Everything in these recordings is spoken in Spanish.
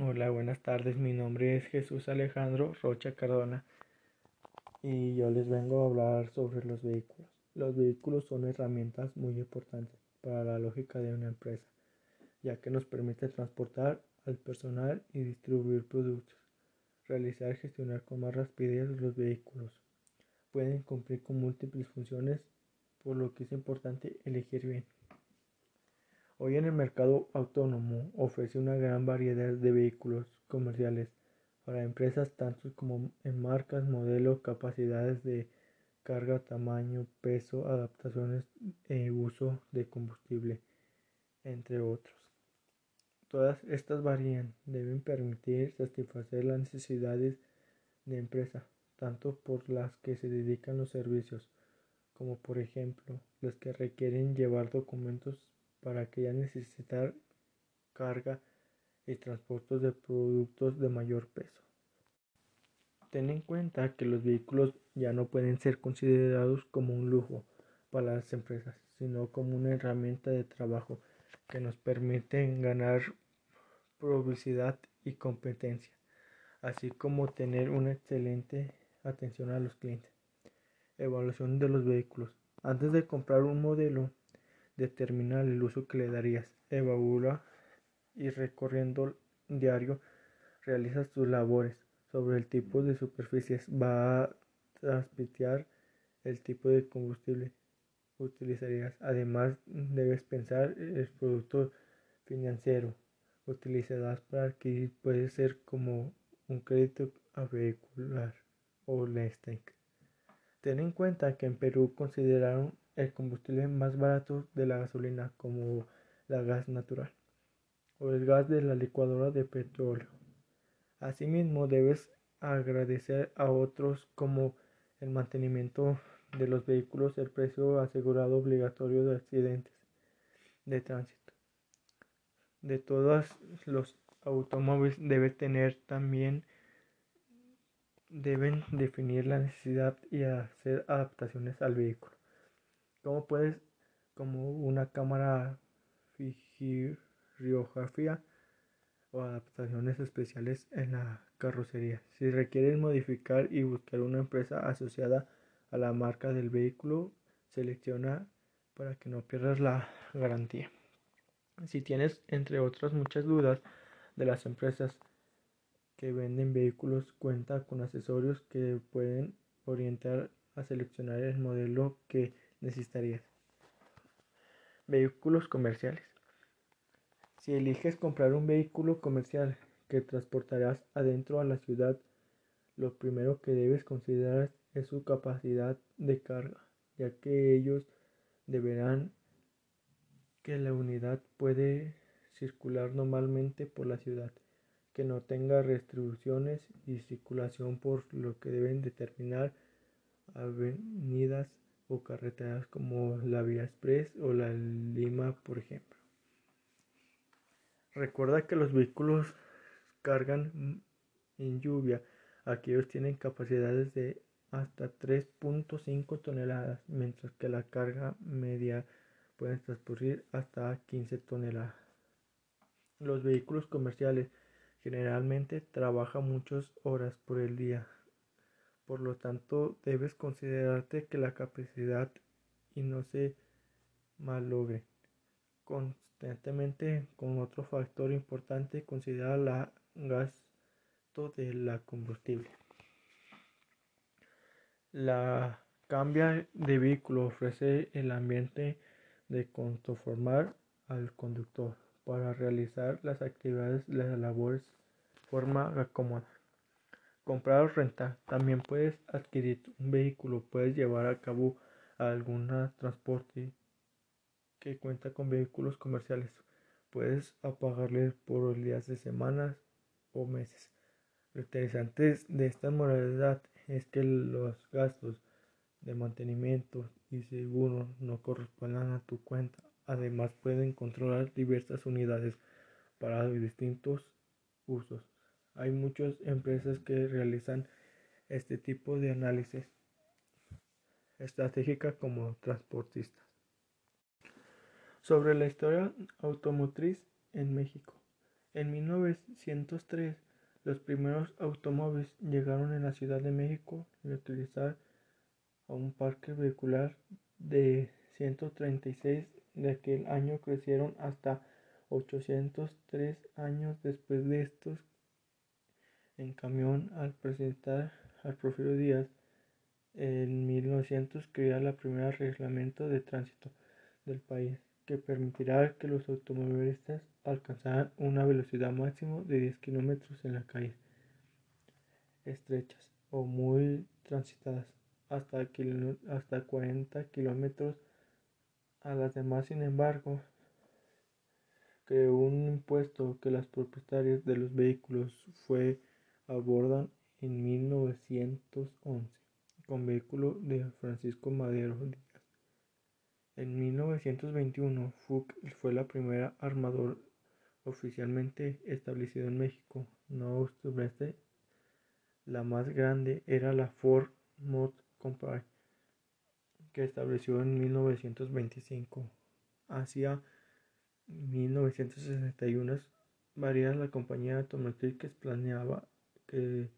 Hola, buenas tardes. Mi nombre es Jesús Alejandro Rocha Cardona y yo les vengo a hablar sobre los vehículos. Los vehículos son herramientas muy importantes para la lógica de una empresa, ya que nos permite transportar al personal y distribuir productos, realizar y gestionar con más rapidez los vehículos. Pueden cumplir con múltiples funciones, por lo que es importante elegir bien. Hoy en el mercado autónomo ofrece una gran variedad de vehículos comerciales para empresas tanto como en marcas, modelos, capacidades de carga, tamaño, peso, adaptaciones e uso de combustible, entre otros. Todas estas varían, deben permitir satisfacer las necesidades de empresa, tanto por las que se dedican los servicios, como por ejemplo las que requieren llevar documentos para que ya necesitar carga y transportes de productos de mayor peso. Ten en cuenta que los vehículos ya no pueden ser considerados como un lujo para las empresas, sino como una herramienta de trabajo que nos permite ganar publicidad y competencia, así como tener una excelente atención a los clientes. Evaluación de los vehículos. Antes de comprar un modelo, determina el uso que le darías, evalúa y recorriendo diario realizas tus labores sobre el tipo de superficies, va a transmitir el tipo de combustible utilizarías. Además, debes pensar el producto financiero utilizarás para adquirir puede ser como un crédito a vehicular o Lestec. Ten en cuenta que en Perú consideraron el combustible más barato de la gasolina como la gas natural o el gas de la licuadora de petróleo. Asimismo, debes agradecer a otros como el mantenimiento de los vehículos, el precio asegurado obligatorio de accidentes de tránsito. De todos los automóviles debe tener también deben definir la necesidad y hacer adaptaciones al vehículo como puedes como una cámara fijiriografía o adaptaciones especiales en la carrocería. Si requieres modificar y buscar una empresa asociada a la marca del vehículo, selecciona para que no pierdas la garantía. Si tienes, entre otras muchas dudas de las empresas que venden vehículos, cuenta con asesorios que pueden orientar a seleccionar el modelo que necesitarías. Vehículos comerciales. Si eliges comprar un vehículo comercial que transportarás adentro a la ciudad, lo primero que debes considerar es su capacidad de carga, ya que ellos deberán que la unidad puede circular normalmente por la ciudad, que no tenga restricciones y circulación por lo que deben determinar avenidas o carreteras como la Vía Express o la Lima, por ejemplo. Recuerda que los vehículos cargan en lluvia. Aquellos tienen capacidades de hasta 3.5 toneladas, mientras que la carga media puede transportar hasta 15 toneladas. Los vehículos comerciales generalmente trabajan muchas horas por el día, por lo tanto, debes considerarte que la capacidad y no se malogre. Constantemente con otro factor importante, considera la gasto de la combustible. La cambia de vehículo ofrece el ambiente de conformar al conductor para realizar las actividades de las labores de forma cómoda. Comprar o rentar. También puedes adquirir un vehículo, puedes llevar a cabo algún transporte que cuenta con vehículos comerciales. Puedes apagarle por días de semanas o meses. Lo interesante de esta modalidad es que los gastos de mantenimiento y seguro no correspondan a tu cuenta. Además pueden controlar diversas unidades para distintos usos. Hay muchas empresas que realizan este tipo de análisis estratégica como transportistas. Sobre la historia automotriz en México. En 1903, los primeros automóviles llegaron en la Ciudad de México y utilizar a un parque vehicular de 136 de aquel año crecieron hasta 803 años después de estos. En camión al presentar al Porfirio Díaz en 1900 crea la primera reglamento de tránsito del país que permitirá que los automovilistas alcanzaran una velocidad máxima de 10 kilómetros en las calles estrechas o muy transitadas hasta, hasta 40 kilómetros a las demás sin embargo creó un impuesto que los propietarios de los vehículos fue abordan en 1911 con vehículo de Francisco Madero Díaz. En 1921 Fuch fue la primera armador oficialmente establecido en México. No obstante, la más grande era la Ford Motor Company, que estableció en 1925. Hacia 1961 varias la compañía automotriz planeaba que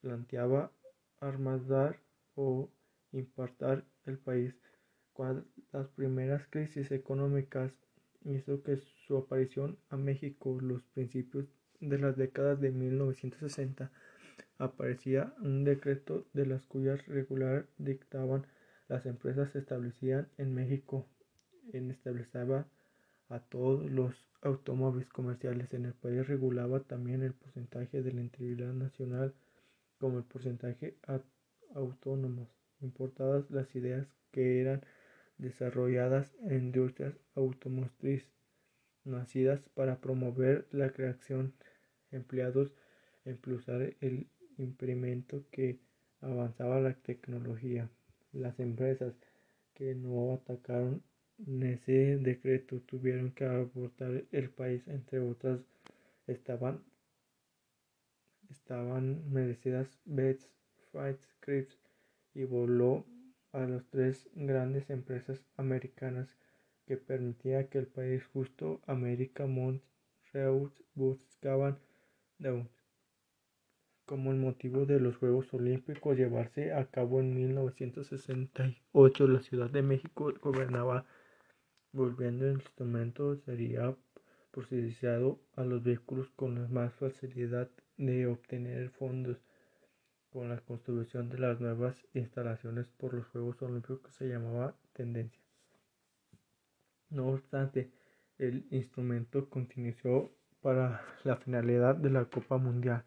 planteaba armadar o importar el país. Cuando las primeras crisis económicas hizo que su aparición a México los principios de las décadas de 1960 aparecía un decreto de las cuyas regular dictaban las empresas se establecían en México en establecía a todos los automóviles comerciales. En el país regulaba también el porcentaje de la integridad nacional como el porcentaje autónomos. Importadas las ideas que eran desarrolladas en industrias automotrices nacidas para promover la creación empleados impulsar el implemento que avanzaba la tecnología las empresas que no atacaron ese decreto tuvieron que abortar el país, entre otras estaban estaban merecidas Betts, Fights, Crips y voló a las tres grandes empresas americanas que permitía que el país justo América Montreal buscaban como el motivo de los Juegos Olímpicos llevarse a cabo en 1968 la Ciudad de México gobernaba volviendo el instrumento sería procesado a los vehículos con más facilidad de obtener fondos con la construcción de las nuevas instalaciones por los Juegos Olímpicos que se llamaba tendencia. No obstante, el instrumento continuó para la finalidad de la Copa Mundial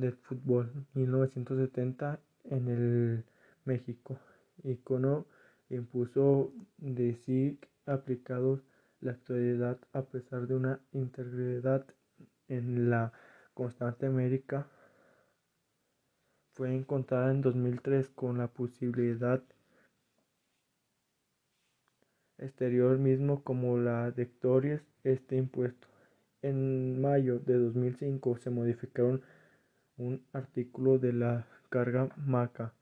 de Fútbol 1970 en el México. Icono impuso de sí aplicados la actualidad a pesar de una integridad en la constante América fue encontrada en 2003 con la posibilidad exterior mismo como la de Torres este impuesto. En mayo de 2005 se modificaron un artículo de la carga MACA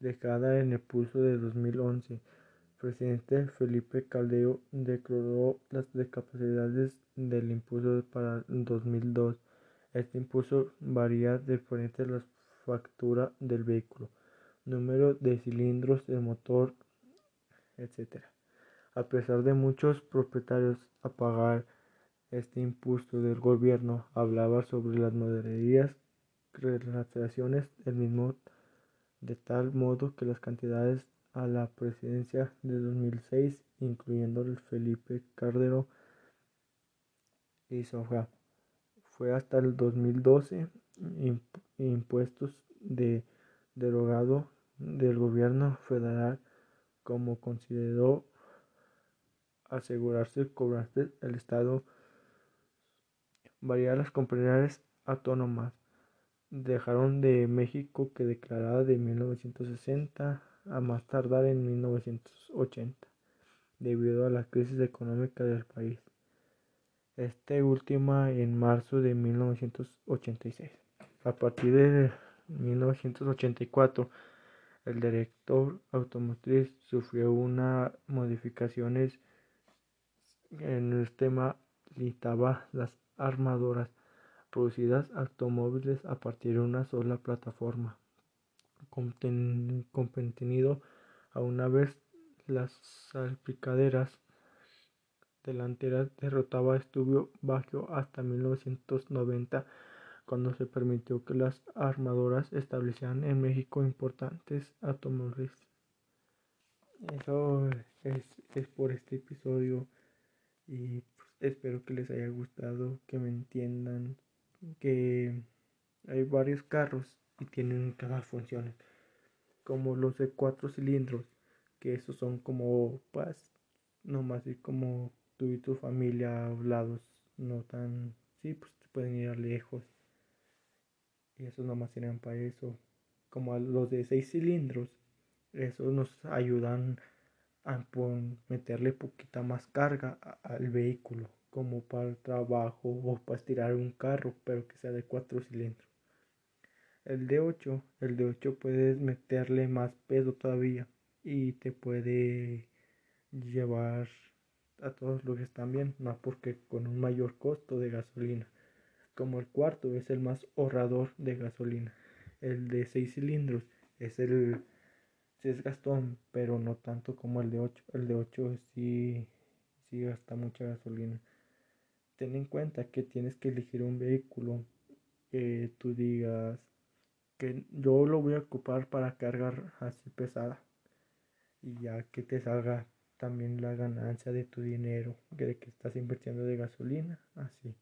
dejada en el pulso de 2011 presidente Felipe Calderón declaró las discapacidades del impulso para 2002. Este impulso varía de la factura del vehículo, número de cilindros del motor, etc. A pesar de muchos propietarios a pagar este impulso del gobierno, hablaba sobre las modalidades relaciones del mismo de tal modo que las cantidades a la presidencia de 2006, incluyendo el Felipe Cardero y Soja. Fue hasta el 2012 impuestos de derogado del gobierno federal como consideró asegurarse cobrarse el Estado varias las compañías autónomas dejaron de México que declarada de 1960 a más tardar en 1980, debido a la crisis económica del país. Este última en marzo de 1986. A partir de 1984, el director automotriz sufrió unas modificaciones en el sistema limitaba las armadoras producidas automóviles a partir de una sola plataforma con contenido a una vez las salpicaderas delanteras derrotaba estuvo bajo hasta 1990 cuando se permitió que las armadoras establecieran en México importantes automóviles. Eso es, por este episodio y espero que les haya gustado, que me entiendan que hay varios carros y tienen cada funciones como los de cuatro cilindros que esos son como pues nomás y como tú y tu familia hablados no tan sí pues pueden ir lejos. Y esos nomás serían para eso. Como los de seis cilindros esos nos ayudan a meterle poquita más carga al vehículo como para el trabajo o para estirar un carro pero que sea de cuatro cilindros el de 8 el de 8 puedes meterle más peso todavía y te puede llevar a todos los que están bien, más porque con un mayor costo de gasolina. Como el cuarto es el más ahorrador de gasolina. El de 6 cilindros es el es gastón, pero no tanto como el de 8. El de 8 sí, sí gasta mucha gasolina. Ten en cuenta que tienes que elegir un vehículo. Que tú digas que yo lo voy a ocupar para cargar así pesada. Y ya que te salga también la ganancia de tu dinero de que estás invirtiendo de gasolina así.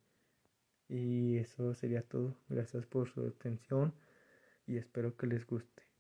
Y eso sería todo. Gracias por su atención y espero que les guste